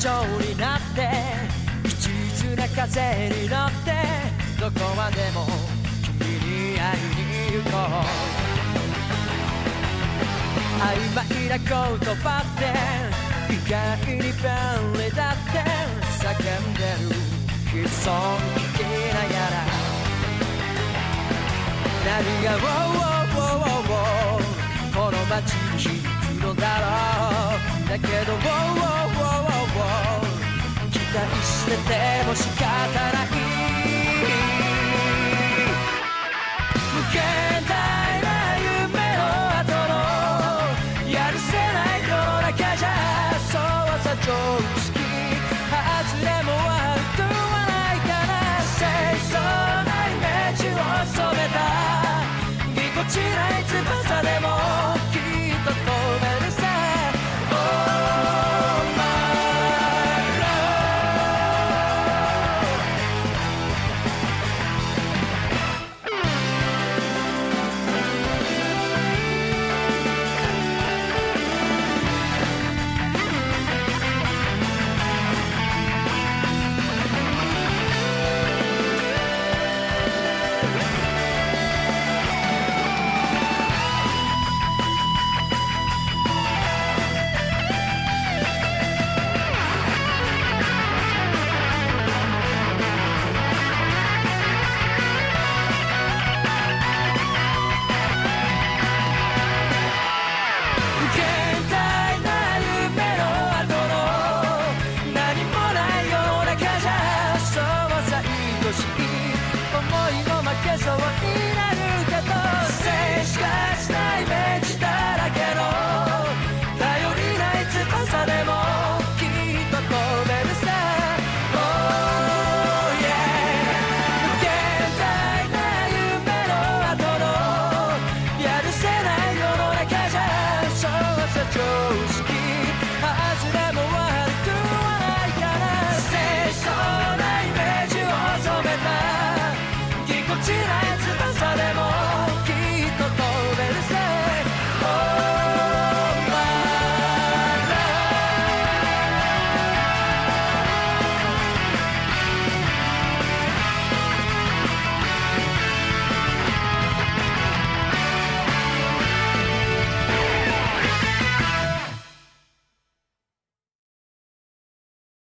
疲れた蝶になって一途な風に乗ってどこまでも君に会いに行こう。曖昧な言葉って意外に便利だって叫んでる。悲壮聞きながら何が「ウォーウォーウォーウォーウォーこの街に響くのだろう。だけど「ウォーれても仕方なく